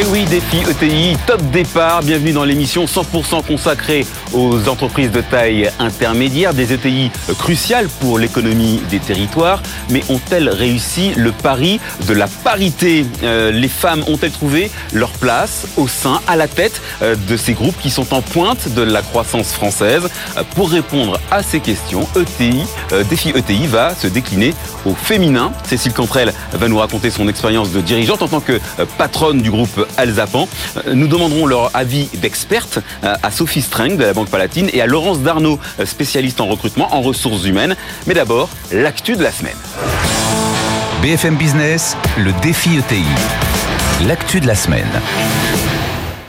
Et oui, défi ETI, top départ. Bienvenue dans l'émission 100% consacrée aux entreprises de taille intermédiaire, des ETI cruciales pour l'économie des territoires. Mais ont-elles réussi le pari de la parité? Euh, Les femmes ont-elles trouvé leur place au sein, à la tête euh, de ces groupes qui sont en pointe de la croissance française? Euh, Pour répondre à ces questions, ETI, défi ETI va se décliner au féminin. Cécile Cantrell va nous raconter son expérience de dirigeante en tant que patronne du groupe Alzapan. Euh, nous demanderons leur avis d'experte euh, à Sophie Streng de la Banque Palatine et à Laurence Darnaud, euh, spécialiste en recrutement en ressources humaines. Mais d'abord, l'actu de la semaine. BFM Business, le défi ETI. L'actu de la semaine.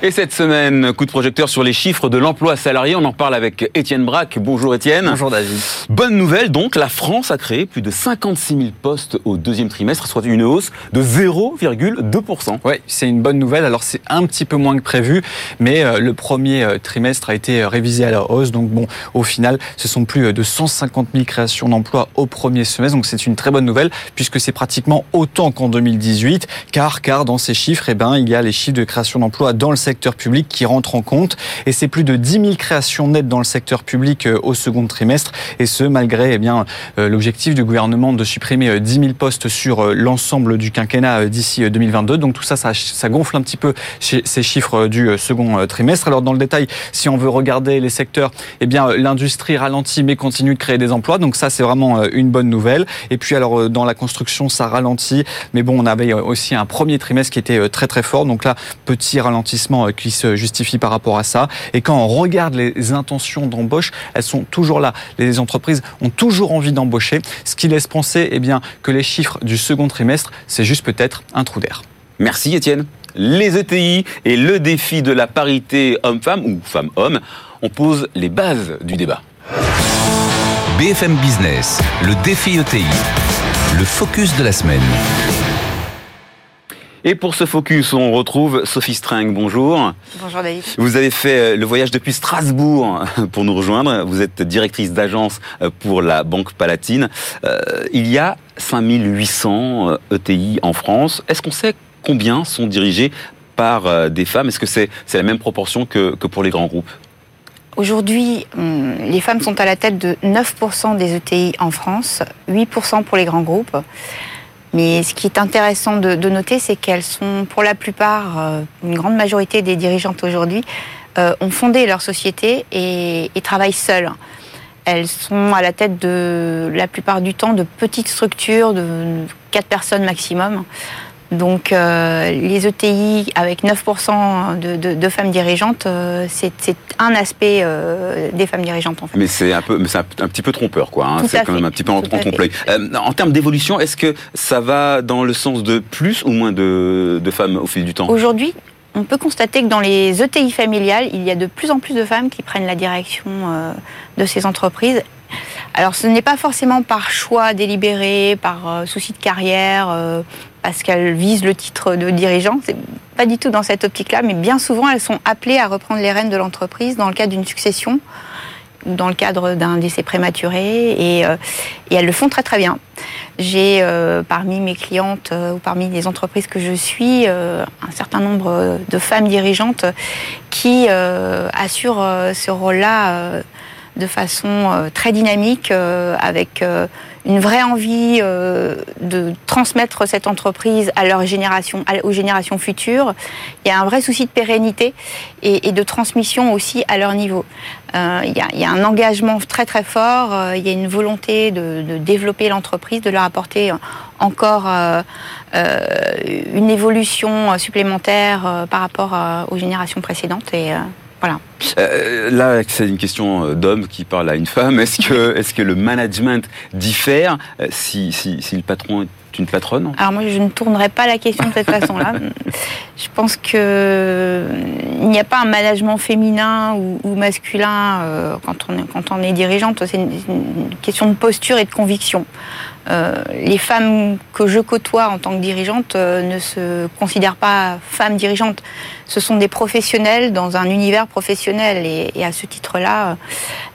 Et cette semaine, coup de projecteur sur les chiffres de l'emploi salarié. On en parle avec Étienne Braque. Bonjour Étienne. Bonjour David. Bonne nouvelle donc, la France a créé plus de 56 000 postes au deuxième trimestre, soit une hausse de 0,2%. Oui, c'est une bonne nouvelle. Alors c'est un petit peu moins que prévu, mais euh, le premier euh, trimestre a été euh, révisé à la hausse. Donc bon, au final, ce sont plus de 150 000 créations d'emplois au premier semestre. Donc c'est une très bonne nouvelle puisque c'est pratiquement autant qu'en 2018, car car dans ces chiffres, eh ben il y a les chiffres de création d'emplois dans le secteur public qui rentre en compte. Et c'est plus de 10 000 créations nettes dans le secteur public euh, au second trimestre. Et ce, malgré eh bien euh, l'objectif du gouvernement de supprimer 10 euh, 000 postes sur l'ensemble du quinquennat d'ici 2022. Donc tout ça, ça, ça gonfle un petit peu ces chiffres du second trimestre. Alors dans le détail, si on veut regarder les secteurs, eh bien l'industrie ralentit mais continue de créer des emplois. Donc ça, c'est vraiment une bonne nouvelle. Et puis alors dans la construction, ça ralentit, mais bon, on avait aussi un premier trimestre qui était très très fort. Donc là, petit ralentissement euh, qui se justifie par rapport à ça. Et quand on regarde les intentions d'embauche, elles sont toujours là. Les entreprises ont toujours envie d'embaucher, ce qui laisse penser eh bien, que les chiffres du second trimestre, c'est juste peut-être un trou d'air. Merci Étienne. Les ETI et le défi de la parité homme-femme ou femme-homme, on pose les bases du débat. BFM Business, le défi ETI, le focus de la semaine. Et pour ce focus, on retrouve Sophie Streng. Bonjour. Bonjour David. Vous avez fait euh, le voyage depuis Strasbourg pour nous rejoindre. Vous êtes directrice d'agence euh, pour la Banque Palatine. Euh, il y a 5800 ETI e en France. Est-ce qu'on sait combien sont dirigés par des femmes? Est-ce que c'est la même proportion que, que pour les grands groupes? Aujourd'hui, hum, les femmes sont à la tête de 9% des ETI en France, 8% pour les grands groupes. Mais ce qui est intéressant de, noter, c'est qu'elles sont, pour la plupart, euh, une grande majorité des dirigeantes aujourd'hui, euh, ont fondé leur société et, et, travaillent seules. Elles sont à la tête de, la plupart du temps, de petites structures de 4 personnes maximum. Donc euh, les ETI avec 9% de, femmes dirigeantes, euh, c'est un aspect euh, des femmes dirigeantes en fait. Mais c'est un peu, un, petit peu trompeur quoi. Hein. C'est quand même un petit peu en, trompe-l'œil. en termes d'évolution, est-ce que ça va dans le sens de plus ou moins de, de femmes au fil du temps? Aujourd'hui, on peut constater que dans les ETI familiales, il y a de plus en plus de femmes qui prennent la direction de ces entreprises. Alors ce n'est pas forcément par choix délibéré, par souci de carrière parce qu'elles visent le titre de dirigeant. C'est pas du tout dans cette optique-là, mais bien souvent elles sont appelées à reprendre les rênes de l'entreprise dans le cadre d'une succession ou dans le cadre d'un décès prématuré, et, euh, elles le font très très bien. J'ai euh, parmi mes clientes euh, ou parmi les entreprises que je suis un certain nombre de femmes dirigeantes qui assurent ce rôle-là de façon très dynamique, avec une vraie envie euh, de transmettre cette entreprise à leur génération, aux générations futures. Il y a un vrai souci de pérennité et, de transmission aussi à leur niveau. Euh, il, y a, un engagement très très fort. Euh, il y a une volonté de, développer l'entreprise, de leur apporter encore une évolution supplémentaire par rapport aux générations précédentes et voilà. Euh, là, c'est une question euh, d'homme qui parle à une femme. Est-ce que, le management diffère euh, si, si, si, le patron est une patronne? Alors moi, je ne tournerai pas la question de cette façon-là. Je pense que il n'y a pas un management féminin ou, masculin quand, on est, quand on est dirigeante. C'est une, question de posture et de conviction. les femmes que je côtoie en tant que dirigeante ne se considèrent pas femmes dirigeantes ce sont des professionnels dans un univers professionnel et, à ce titre-là,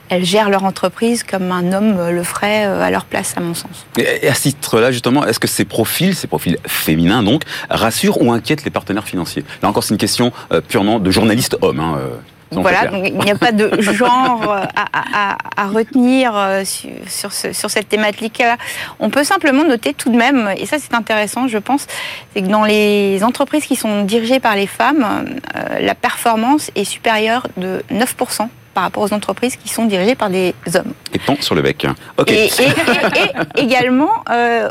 elles gèrent leur entreprise comme un homme le ferait à leur place, à mon sens. Et à ce titre-là, justement, est-ce que ces profils, ces profils féminins, donc, rassurent ou inquiètent les partenaires financiers? Là encore, c'est une question purement de journaliste homme. Hein, voilà, il n'y a pas de genre euh, à, retenir euh, sur, sur, cette thématique-là. On peut simplement noter tout de même, et ça c'est intéressant, je pense, c'est que dans les entreprises qui sont dirigées par les femmes, euh, la performance est supérieure de 9% par rapport aux entreprises qui sont dirigées par des hommes. Et sur le bec. Et, également,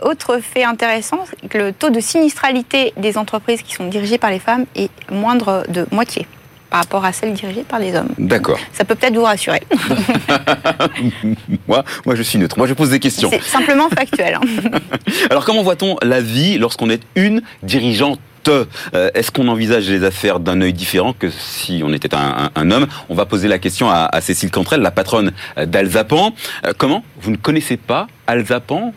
autre fait intéressant, c'est que le taux de sinistralité des entreprises qui sont dirigées par les femmes est moindre de moitié par rapport à celle dirigée par les hommes. D'accord. Ça peut peut-être vous rassurer. moi, moi, je suis neutre. Moi, je pose des questions. C'est simplement factuel. Hein. Alors, comment voit-on la vie lorsqu'on est une dirigeante? Euh, Est-ce qu'on envisage les affaires d'un œil différent que si on était un, homme? On va poser la question à, Cécile Cantrell, la patronne d'Alzapan. Euh, comment Vous ne connaissez pas Alzapan?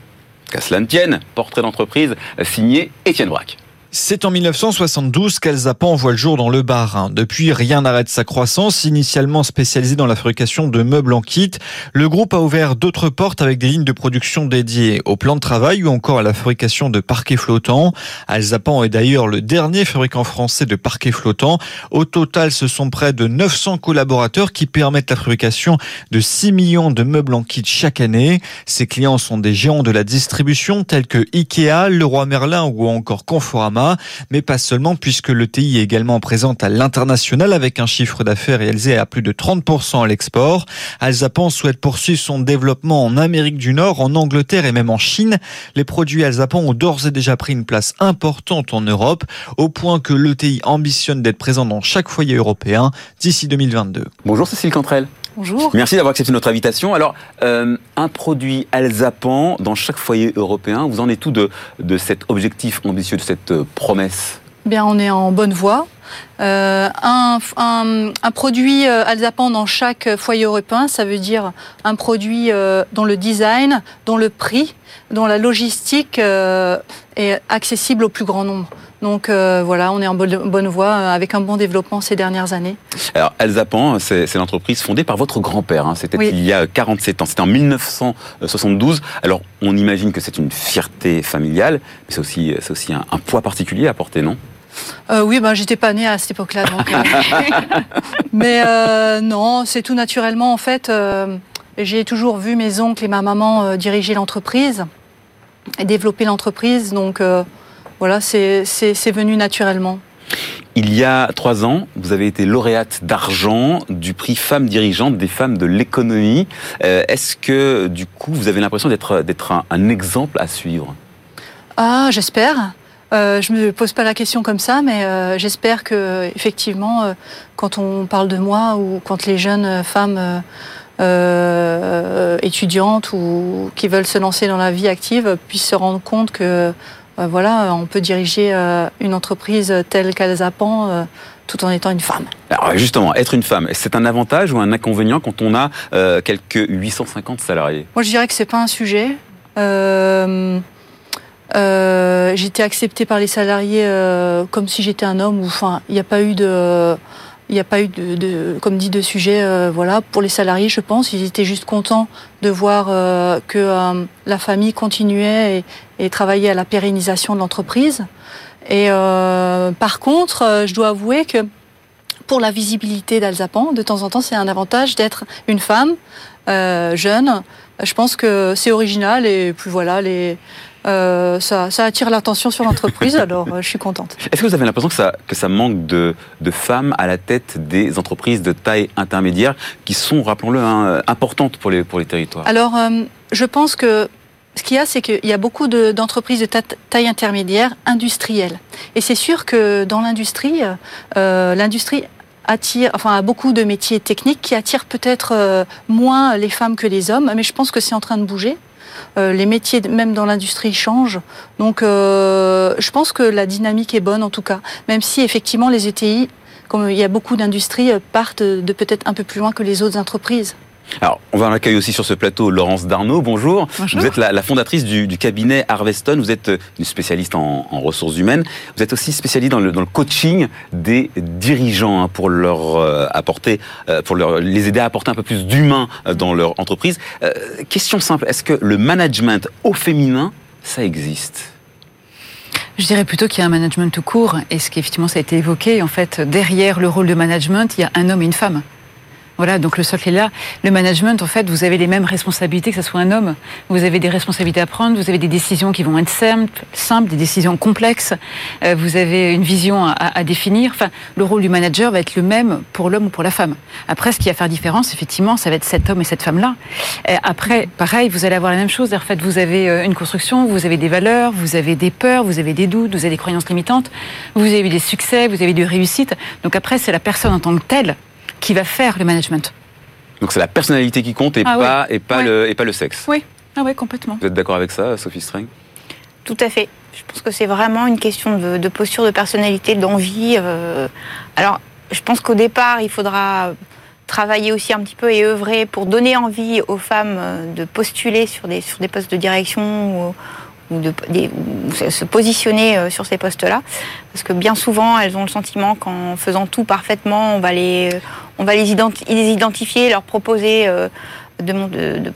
Qu'à cela ne tienne, portrait d'entreprise signé Étienne Braque. C'est en 1972 qu'Alzapan voit le jour dans le Bas-Rhin. Depuis, rien n'arrête sa croissance. Initialement spécialisé dans la fabrication de meubles en kit, le groupe a ouvert d'autres portes avec des lignes de production dédiées au plan de travail ou encore à la fabrication de parquets flottants. Alzapan est d'ailleurs le dernier fabricant français de parquets flottants. Au total, ce sont près de 900 collaborateurs qui permettent la fabrication de 6 millions de meubles en kit chaque année. Ses clients sont des géants de la distribution tels que Ikea, Leroy Merlin ou encore Conforama mais pas seulement puisque le TI est également présente à l'international avec un chiffre d'affaires réalisé à plus de 30% à l'export. Alzapan souhaite poursuivre son développement en Amérique du Nord, en Angleterre et même en Chine. Les produits Alzapan ont d'ores et déjà pris une place importante en Europe, au point que l'ETI ambitionne d'être présent dans chaque foyer européen d'ici 2022. Bonjour Cécile Cantrell. Bonjour. Merci d'avoir accepté notre invitation. Alors, euh, un produit Alzapan dans chaque foyer européen, vous en êtes tout de, de cet objectif ambitieux, de cette euh, promesse? Bien, on est en bonne voie. Euh, un, un, produit Alzapan dans chaque foyer européen, ça veut dire un produit dont le design, dont le prix, dont la logistique est accessible au plus grand nombre. Donc euh, voilà, on est en bonne, voie euh, avec un bon développement ces dernières années. Alors Alzapan, c'est l'entreprise fondée par votre grand-père. Hein. C'était il y a 47 ans. C'était en 1972. Alors on imagine que c'est une fierté familiale, mais c'est aussi, aussi un, poids particulier à porter, non? Euh, oui, ben j'étais pas née à cette époque-là, donc. mais non, c'est tout naturellement en fait. j'ai toujours vu mes oncles et ma maman diriger l'entreprise et développer l'entreprise, donc voilà, c'est venu naturellement. Il y a trois ans, vous avez été lauréate d'argent du prix Femmes dirigeantes des femmes de l'économie. Euh, est-ce que, du coup, vous avez l'impression d'être un, un, exemple à suivre? Ah, j'espère. Euh, je me pose pas la question comme ça, mais euh, j'espère que effectivement, euh, quand on parle de moi ou quand les jeunes femmes étudiantes ou qui veulent se lancer dans la vie active puissent se rendre compte que euh, voilà, on peut diriger euh, une entreprise telle qu'Alzapan euh, tout en étant une femme. Alors justement, être une femme, c'est un avantage ou un inconvénient quand on a quelques 850 salariés? Moi, je dirais que c'est pas un sujet. Euh, été acceptée par les salariés comme si j'étais un homme. Enfin, il n'y a pas eu de il n'y a pas eu de, comme dit, de sujet. Euh, voilà, pour les salariés, je pense, ils étaient juste contents de voir euh, que euh, la famille continuait et, et, travaillait à la pérennisation de l'entreprise. Et par contre, je dois avouer que pour la visibilité d'Alzapan, de temps en temps, c'est un avantage d'être une femme jeune. Je pense que c'est original et puis voilà, les euh, ça, attire l'attention sur l'entreprise, alors euh, je suis contente. Est-ce que vous avez l'impression que ça, que ça manque de, femmes à la tête des entreprises de taille intermédiaire qui sont, rappelons-le, hein, importantes pour les, pour les territoires? Alors, euh, je pense que ce qu'il y a, c'est qu'il y a beaucoup d'entreprises de, taille intermédiaire industrielles. Et c'est sûr que dans l'industrie, l'industrie attire, enfin, a beaucoup de métiers techniques qui attirent peut-être moins les femmes que les hommes, mais je pense que c'est en train de bouger. Euh, les métiers, même dans l'industrie, changent. Donc, euh, je pense que la dynamique est bonne en tout cas, même si effectivement les ETI, comme il y a beaucoup d'industries, euh, partent de peut-être un peu plus loin que les autres entreprises. Alors, on va en accueillir aussi sur ce plateau Laurence Darnaud. Bonjour. Bonjour. Vous êtes la, la fondatrice du, du, cabinet Harveston. Vous êtes une spécialiste en, en, ressources humaines. Vous êtes aussi spécialiste dans le, dans le coaching des dirigeants hein, pour leur euh, apporter, euh, pour leur, les aider à apporter un peu plus d'humain euh, dans leur entreprise. Euh, question simple est-ce que le management au féminin, ça existe? Je dirais plutôt qu'il y a un management tout court, et ce qui effectivement ça a été évoqué, en fait, derrière le rôle de management, il y a un homme et une femme. Voilà, donc le socle est là. Le management, en fait, vous avez les mêmes responsabilités que ce soit un homme. Vous avez des responsabilités à prendre, vous avez des décisions qui vont être simples, simples des décisions complexes. Euh, vous avez une vision à, à, définir. Enfin, le rôle du manager va être le même pour l'homme ou pour la femme. Après, ce qui va faire différence, effectivement, ça va être cet homme et cette femme-là. Après, pareil, vous allez avoir la même chose. En fait, vous avez euh, une construction, vous avez des valeurs, vous avez des peurs, vous avez des doutes, vous avez des croyances limitantes, vous avez des succès, vous avez des réussites. Donc après, c'est la personne en tant que telle qui va faire le management. Donc c'est la personnalité qui compte et Ah pas et pas Ouais. le et pas le sexe. Oui, ah ouais, complètement. Vous êtes d'accord avec ça, Sophie Streng Tout à fait. Je pense que c'est vraiment une question de, de posture, de personnalité, d'envie. euh. Alors, je pense qu'au départ, il faudra travailler aussi un petit peu et œuvrer pour donner envie aux femmes euh, de postuler sur des, sur des postes de direction ou, ou de des- ou se- positionner euh, sur ces postes-là. Parce que bien souvent, elles ont le sentiment qu'en faisant tout parfaitement, on va les, on va les, identi- les identifier, leur proposer euh, de, mon- de- de-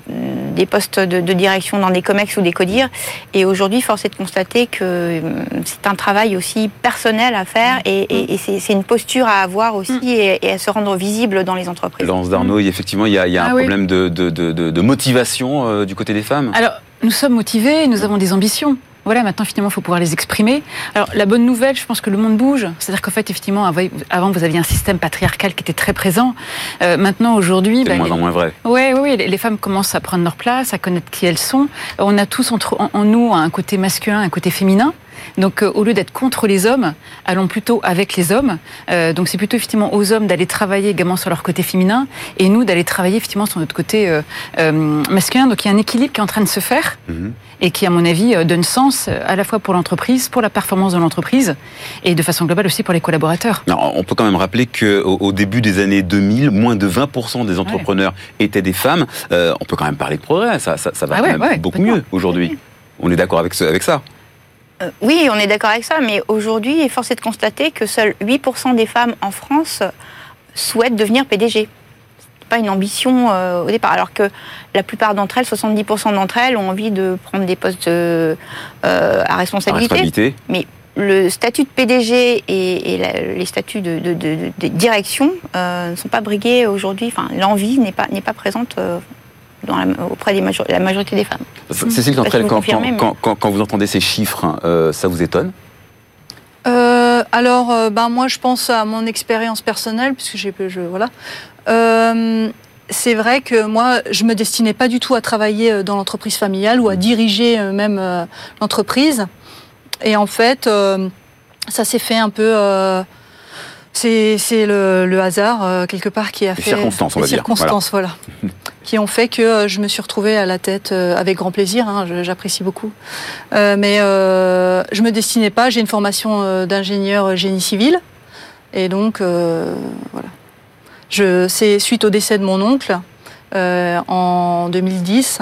des postes de, de direction dans des COMEX ou des CODIR. Et aujourd'hui, force est de constater que euh, c'est un travail aussi personnel à faire et, et- et c'est une posture à avoir aussi et, et à se rendre visible dans les entreprises. Laurence Darnaud, effectivement, il y a, il y a un Ah oui. problème de, de, de, de- de motivation euh, du côté des femmes? Alors, nous sommes motivés, nous avons des ambitions. Voilà, maintenant, finalement, il faut pouvoir les exprimer. Alors, la bonne nouvelle, je pense que le monde bouge. C'est-à-dire qu'en fait, effectivement, av- avant, vous aviez un système patriarcal qui était très présent. Euh, maintenant, aujourd'hui... Bah, moins les- en moins vrai. Oui, oui, les femmes commencent à prendre leur place, à connaître qui elles sont. On a tous entre, en, en nous un côté masculin, un côté féminin. Donc, euh, au lieu d'être contre les hommes, allons plutôt avec les hommes. Euh, donc, c'est plutôt effectivement aux hommes d'aller travailler également sur leur côté féminin et nous d'aller travailler effectivement sur notre côté euh, masculin. Donc, il y a un équilibre qui est en train de se faire Mhm. et qui, à mon avis, donne sens à la fois pour l'entreprise, pour la performance de l'entreprise et de façon globale aussi pour les collaborateurs. Alors, on peut quand même rappeler qu'au au début des années 2000, moins de 20% des entrepreneurs étaient des femmes. On peut quand même parler de progrès, ça, ça, ça va Ah ouais, ouais, beaucoup mieux aujourd'hui. On est d'accord avec, ce- avec ça Euh, oui, on est d'accord avec ça, mais aujourd'hui, force est de constater que seuls 8% des femmes en France souhaitent devenir PDG. C'est pas une ambition euh, au départ, alors que la plupart d'entre elles, 70% d'entre elles, ont envie de prendre des postes euh, à responsabilité. responsabilité Le statut de PDG et, et la- les statuts de, de- de- de direction euh, ne sont pas brigués aujourd'hui. Enfin, l'envie n'est pas, n'est pas présente euh, dans la- auprès de la majorité des femmes. Cécile vous quand, mais- quand, quand- quand vous entendez ces chiffres, hein, euh, ça vous étonne? Euh, alors, euh, ben moi, je pense à mon expérience personnelle, puisque j'ai, je, voilà. Euh, c'est vrai que moi, je me destinais pas du tout à travailler dans l'entreprise familiale ou à diriger même euh, l'entreprise. Et en fait, euh, ça s'est fait un peu. C'est, le, le hasard euh, quelque part qui a Les fait circonstances, on les va dire. circonstances, voilà, qui ont fait que euh, je me suis retrouvée à la tête euh, avec grand plaisir. hein, j'apprécie beaucoup. Mais je me destinais pas. J'ai une formation d'ingénieur génie civil, et donc voilà. C'est suite au décès de mon oncle en 2010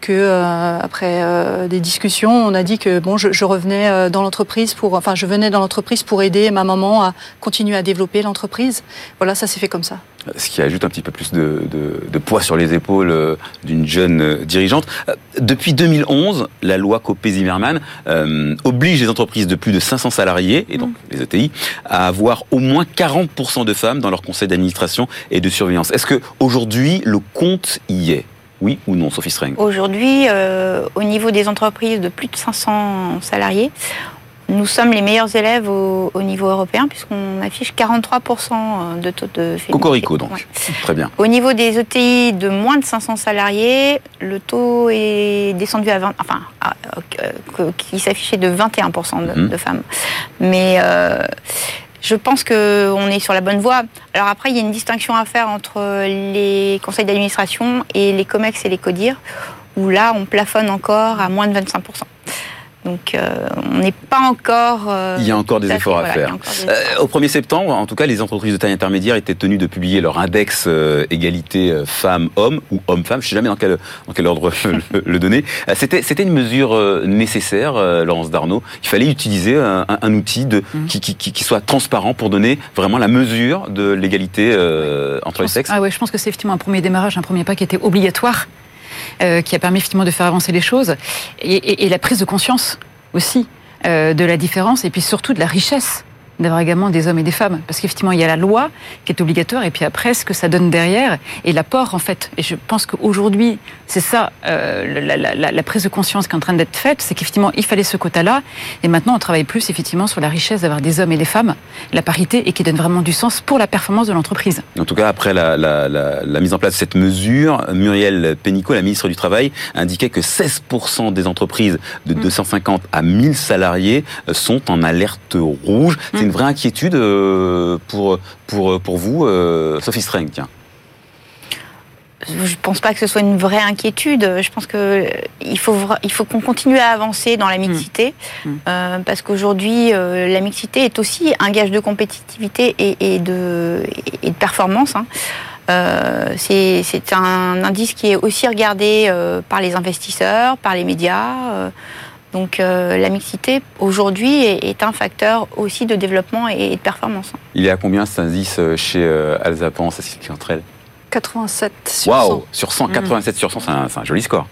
que euh, après euh, des discussions, on a dit que bon, je, je revenais euh, dans l'entreprise pour, enfin, je venais dans l'entreprise pour aider ma maman à continuer à développer l'entreprise. Voilà, ça s'est fait comme ça. ce qui ajoute un petit peu plus de, de- de poids sur les épaules d'une jeune dirigeante. Depuis 2011, la loi Copé-Zimmermann euh, oblige les entreprises de plus de 500 salariés, et donc les ETI, à avoir au moins 40% de femmes dans leur conseil d'administration et de surveillance. Est-ce que aujourd'hui le compte y est? Oui ou non, Sophie Streng Aujourd'hui, euh, au niveau des entreprises de plus de 500 salariés, nous sommes les meilleurs élèves au, au niveau européen puisqu'on affiche 43% de taux de féminité. Cocorico donc. Ouais. Très bien. Au niveau des ETI de moins de 500 salariés, le taux est descendu à 20, enfin, à- euh, qui s'affichait de 21% de, Mhm. de femmes. Mais euh, je pense qu'on est sur la bonne voie. Alors après, il y a une distinction à faire entre les conseils d'administration et les COMEX et les CODIR, où là, on plafonne encore à moins de 25%. Donc euh, on n'est pas encore. Euh, il y a encore des efforts à faire. Euh, au 1er septembre, en tout cas, les entreprises de taille intermédiaire étaient tenues de publier leur index égalité femmes-hommes ou hommes-femmes. Je ne sais jamais dans quel, dans quel ordre le, donner. C'était, c'était une mesure nécessaire, Laurence Darnaud. Il fallait utiliser un, outil de, qui, qui, qui, soit transparent pour donner vraiment la mesure de l'égalité entre les sexes. Ah ouais, je pense que c'est effectivement un premier démarrage, un premier pas qui était obligatoire euh, qui a permis effectivement de faire avancer les choses, et, la prise de conscience aussi euh, de la différence, et puis surtout de la richesse d'avoir également des hommes et des femmes. Parce qu'effectivement, il y a la loi qui est obligatoire, et puis après, ce que ça donne derrière, et l'apport, en fait. Et je pense qu'aujourd'hui, c'est ça, euh, la, la, la, prise de conscience qui est en train d'être faite, c'est qu'effectivement, il fallait ce quota-là, et maintenant, on travaille plus, effectivement, sur la richesse d'avoir des hommes et des femmes, la parité, et qui donne vraiment du sens pour la performance de l'entreprise. En tout cas, après la, la, mise en place de cette mesure, Muriel Pénicaud, la ministre du Travail, indiquait que 16% des entreprises de 250 mm. à 1000 salariés sont en alerte rouge. C'est une vraie inquiétude euh, pour, pour, pour vous, euh, Sophie Streng, tiens je ne pense pas que ce soit une vraie inquiétude. Je pense qu'il faut, il faut qu'on continue à avancer dans la mixité, mmh. Mmh. Euh, parce qu'aujourd'hui, la mixité est aussi un gage de compétitivité et, de, et de, performance. Hein. c'est un indice qui est aussi regardé par les investisseurs, par les médias. Donc euh, la mixité aujourd'hui est, un facteur aussi de développement et de performance. Il est à combien cet indice euh, chez euh, Alzapan, Cécile entre 87 sur 100. Waouh Sur 100, 87 sur 100, c'est un, joli score.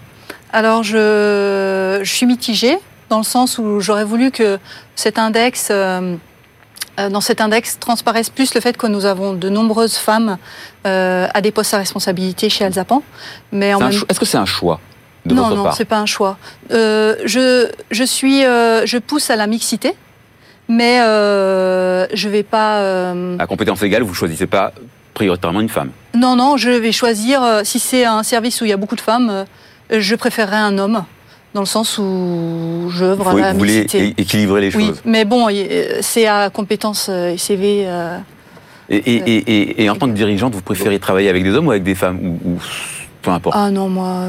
Alors je, suis mitigée dans le sens où j'aurais voulu que cet index... dans cet index transparaisse plus le fait que nous avons de nombreuses femmes à des postes à responsabilité chez Alzapan. Mais Est-ce que c'est un choix? Non, non, c'est pas un choix. Euh, je, je, suis, euh, je pousse à la mixité, mais euh, je vais pas. Euh, à compétence égale, vous choisissez pas prioritairement une femme Non, non, je vais choisir. si c'est un service où il y a beaucoup de femmes, je préférerais un homme. Dans le sens où je veux la vous voulez équilibrer les oui, Mais bon, c'est à compétence et CV. Et, et, et, en tant que dirigeante, vous préférez travailler avec des hommes ou avec des femmes ou, ou peu importe? Ah non, moi,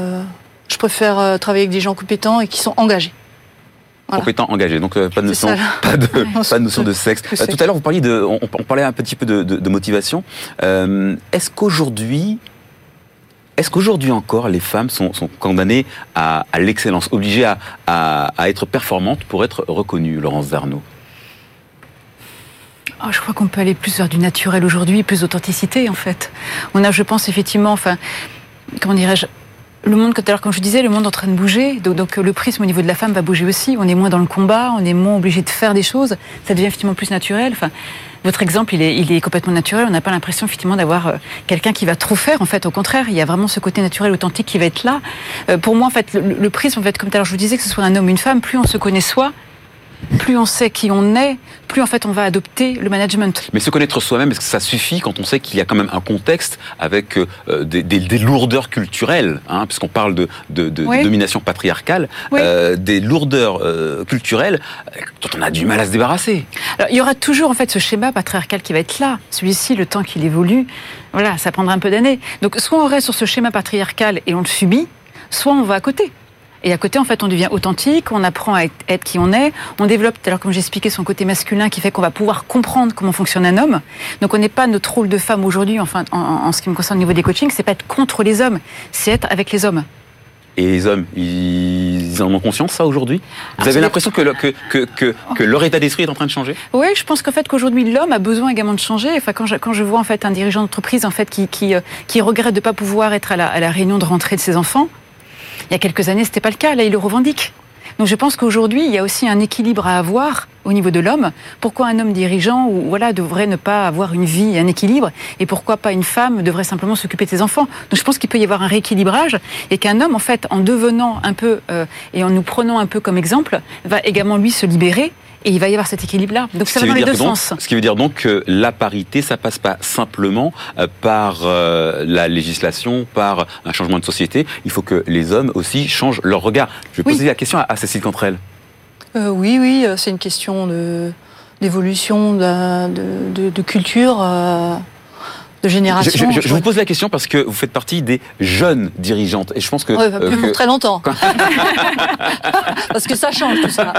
je préfère euh, travailler avec des gens compétents et qui sont engagés. compétents, engagés. Donc euh, pas de notion, pas de, pas de notion de sexe. Euh, tout à l'heure, vous parliez de, on, parlait un petit peu de, motivation. est-ce qu'aujourd'hui, est-ce qu'aujourd'hui encore, les femmes sont, condamnées à, l'excellence, obligées à, à, être performantes pour être reconnues, Laurence Darnaud? Oh, je crois qu'on peut aller plus vers du naturel aujourd'hui, plus d'authenticité en fait. On a, je pense effectivement, enfin, comment dirais-je, le monde, tout comme je disais, le monde est en train de bouger. Donc, le prisme au niveau de la femme va bouger aussi. On est moins dans le combat, on est moins obligé de faire des choses. Ça devient effectivement plus naturel. Enfin, votre exemple, il est, il est complètement naturel. On n'a pas l'impression effectivement d'avoir euh, quelqu'un qui va trop faire. En fait, au contraire, il y a vraiment ce côté naturel, authentique qui va être là. Euh, pour moi, en fait, le, prisme, en fait, comme tout à l'heure je vous disais, que ce soit un homme une femme, plus on se connaît soi, plus on sait qui on est, plus en fait on va adopter le management. Mais se connaître soi-même, est-ce que ça suffit quand on sait qu'il y a quand même un contexte avec euh, des, lourdeurs culturelles, hein, puisqu'on parle de, domination patriarcale, euh, des lourdeurs euh, culturelles dont on a du mal à se débarrasser Alors, Il y aura toujours en fait ce schéma patriarcal qui va être là. Celui-ci, le temps qu'il évolue, voilà, ça prendra un peu d'années. Donc soit on reste sur ce schéma patriarcal et on le subit, soit on va à côté. Et à côté, en fait, on devient authentique, on apprend à être qui on est, on développe, alors comme j'expliquais, son côté masculin qui fait qu'on va pouvoir comprendre comment fonctionne un homme. Donc on n'est pas notre rôle de femme aujourd'hui, enfin, en, ce qui me concerne au niveau des coachings, c'est pas être contre les hommes, c'est être avec les hommes. Et les hommes, ils en ont conscience, ça, aujourd'hui? Vous avez l'impression que, que, que, que, leur état d'esprit est en train de changer? Oui, je pense qu'en fait, qu'aujourd'hui, l'homme a besoin également de changer. Enfin, quand je, quand je vois, en fait, un dirigeant d'entreprise, en fait, qui, qui, euh, qui regrette de ne pas pouvoir être à la, à la réunion de rentrée de ses enfants, il y a quelques années, c'était pas le cas. Là, il le revendique. Donc je pense qu'aujourd'hui, il y a aussi un équilibre à avoir au niveau de l'homme. Pourquoi un homme dirigeant ou voilà devrait ne pas avoir une vie, un équilibre, et pourquoi pas une femme devrait simplement s'occuper de ses enfants? Donc je pense qu'il peut y avoir un rééquilibrage et qu'un homme, en fait, en devenant un peu euh, et en nous prenant un peu comme exemple, va également lui se libérer et il va y avoir cet équilibre-là. Donc ça va dans les deux sens. Ce qui veut dire donc que la parité, ça passe pas simplement euh, par euh, la législation, par un changement de société. Il faut que les hommes aussi changent leur regard. Je vais poser la question à, Cécile Cantrell. Euh, oui, oui, c'est une question d'évolution de, de, culture. De génération. Je, vous pose la question parce que vous faites partie des jeunes dirigeantes et je pense que ouais, plus euh, très longtemps parce que ça change tout ça.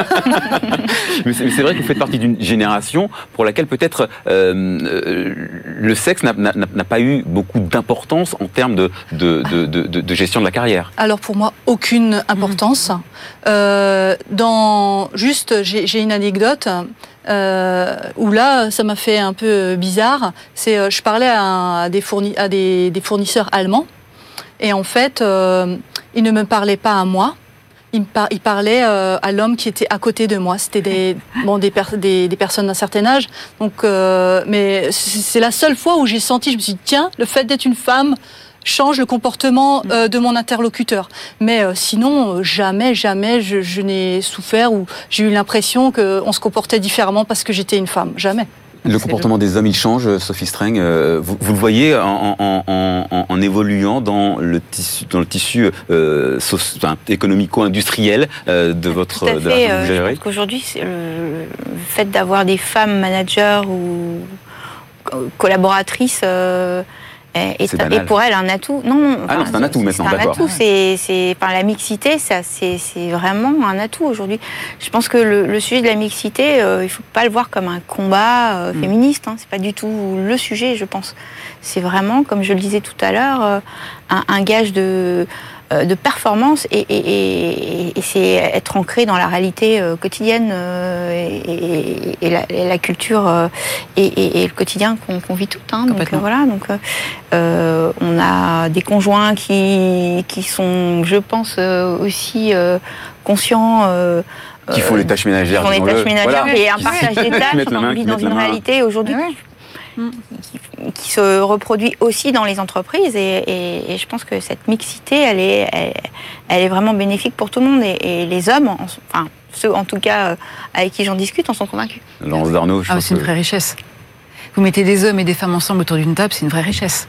mais c'est vrai que vous faites partie d'une génération pour laquelle peut-être euh, le sexe n'a pas eu beaucoup d'importance en termes de de, de, de, gestion de la carrière. Alors pour moi aucune importance. Mmh. Euh, dans juste j'ai une anecdote euh, où là, ça m'a fait un peu bizarre. C'est, euh, je parlais à, des, à des, fournisseurs allemands, et en fait, euh, ils ne me parlaient pas à moi. Ils, il parlaient à l'homme qui était à côté de moi. C'était des, bon, des, des, personnes d'un certain âge. Donc, mais c'est la seule fois où j'ai senti, je me suis dit, tiens, le fait d'être une femme, change le comportement mm. euh, de mon interlocuteur. Mais euh, sinon, euh, jamais, jamais je, n'ai souffert ou j'ai eu l'impression qu'on se comportait différemment parce que j'étais une femme. Jamais. Le comportement des hommes, il change, Sophie Streng. Vous, le voyez en, évoluant dans le tissu, dans le tissu économico-industriel de votre Tout à fait, Qu'aujourd'hui, le fait d'avoir des femmes managers ou collaboratrices et, pour elle un atout. Non, ah non c'est un atout maintenant. C'est un atout. C'est, la mixité, ça, c'est, vraiment un atout aujourd'hui. Je pense que le, sujet de la mixité, euh, il ne faut pas le voir comme un combat euh, mm. féministe. Hein. C'est pas du tout le sujet, je pense. C'est vraiment, comme je le disais tout à l'heure, euh, un, gage de de performance et, c'est être ancré dans la réalité euh, quotidienne euh, et, la, culture et, le quotidien qu'on vit toutes. Hein, donc voilà, donc on a des conjoints qui, qui sont, je pense, aussi conscients. qui font les tâches ménagères. Qui font les tâches ménagères et un partage des tâches. on vit dans une réalité aujourd'hui qui, se reproduit aussi dans les entreprises. Et, je pense que cette mixité, elle est, elle, est vraiment bénéfique pour tout le monde. Et, les hommes, enfin, ceux en tout cas euh, avec qui j'en discute, en sont convaincus. Lance d'Arnaud, ah, C'est une vraie richesse. Vous mettez des hommes et des femmes ensemble autour d'une table, c'est une vraie richesse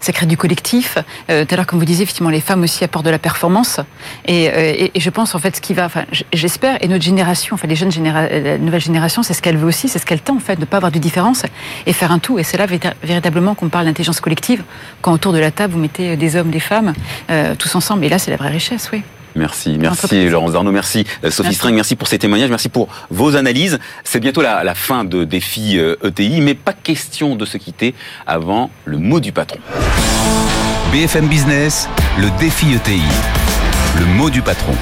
ça crée du collectif. Euh, tout à l'heure, comme vous disiez, effectivement, les femmes aussi apportent de la performance. Et, euh, et, je pense, en fait, ce qui va, enfin, j'espère, et notre génération, enfin, les jeunes générations, la nouvelle génération, c'est ce qu'elle veut aussi, c'est ce qu'elle tend, en fait, de ne pas avoir de différence et faire un tout. Et c'est là, véritablement, qu'on parle d'intelligence collective, quand autour de la table, vous mettez des hommes, des femmes, euh, tous ensemble. Et là, c'est la vraie richesse, oui. Merci, merci Laurence Darnaud, merci euh, Sophie String, merci pour ces témoignages, merci pour vos analyses. C'est bientôt la, la, fin de Défi ETI, euh, e mais pas question de se quitter avant le mot du patron. BFM Business, le Défi ETI, le mot du patron.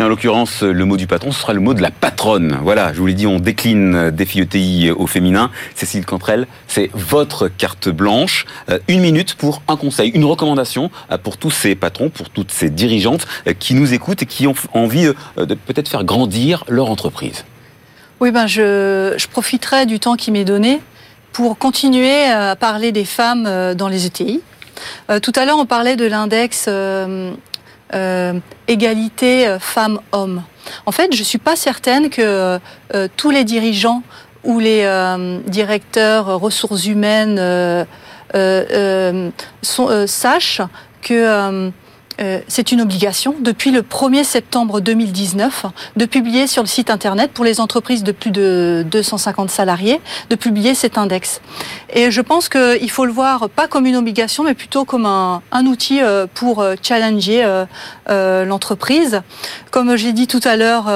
En l'occurrence, le mot du patron, ce sera le mot de la patronne. Voilà, je vous l'ai dit, on décline défi ETI au féminin. Cécile Cantrel, c'est votre carte blanche. Euh, une minute pour un conseil, une recommandation euh, pour tous ces patrons, pour toutes ces dirigeantes euh, qui nous écoutent et qui ont envie de peut-être faire grandir leur entreprise. Oui, ben je, profiterai du temps qui m'est donné pour continuer à parler des femmes dans les ETI. tout à l'heure, on parlait de l'index euh, égalité euh, femmes-hommes. En fait, je ne suis pas certaine que euh, tous les dirigeants ou les directeurs ressources humaines sachent que euh, c'est une obligation depuis le 1er septembre 2019 de publier sur le site internet pour les entreprises de plus de 250 salariés de publier cet index. Et je pense qu'il faut le voir pas comme une obligation mais plutôt comme un, outil euh, pour euh, challenger l'entreprise. Comme j'ai dit tout à l'heure,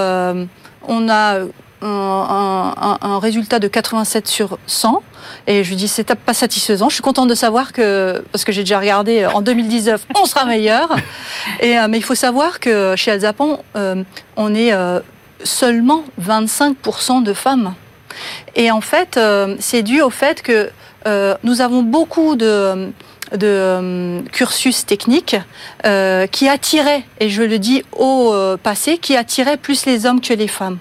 on a un, résultat de 87 sur 100. Et je lui dis, c'est pas satisfaisant. Je suis contente de savoir que, parce que j'ai déjà regardé, en 2019, on sera meilleur. Et, euh, mais il faut savoir que chez Alzapon, euh, on est euh, seulement 25% de femmes. Et en fait, c'est dû au fait que nous avons beaucoup de de cursus technique qui attirait, et je le dis au passé, qui attirait plus les hommes que les femmes.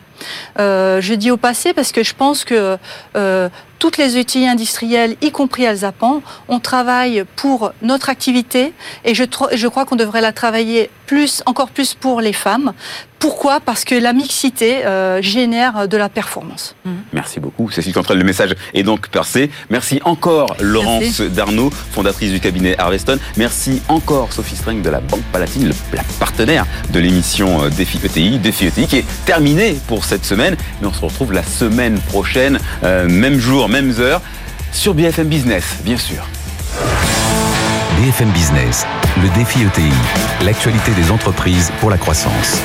Euh, je dis au passé parce que je pense que euh, toutes les outils industriels, y compris Alzapan, on travaille pour notre activité et je, je crois qu'on devrait la travailler plus, encore plus pour les femmes. Pourquoi? Parce que la mixité euh, génère de la performance. Mmh. Merci beaucoup, Cécile Cantrell. Le message est donc percé. Merci encore Laurence Darnaud, fondatrice du cabinet Harveston. Merci encore Sophie Streng de la Banque Palatine, la partenaire de l'émission Défi ETI. Défi ETI qui est terminé pour cette semaine. Mais on se retrouve la semaine prochaine, euh, même jour, même heure. sur BFM Business, bien sûr. BFM Business, le défi ETI, l'actualité des entreprises pour la croissance.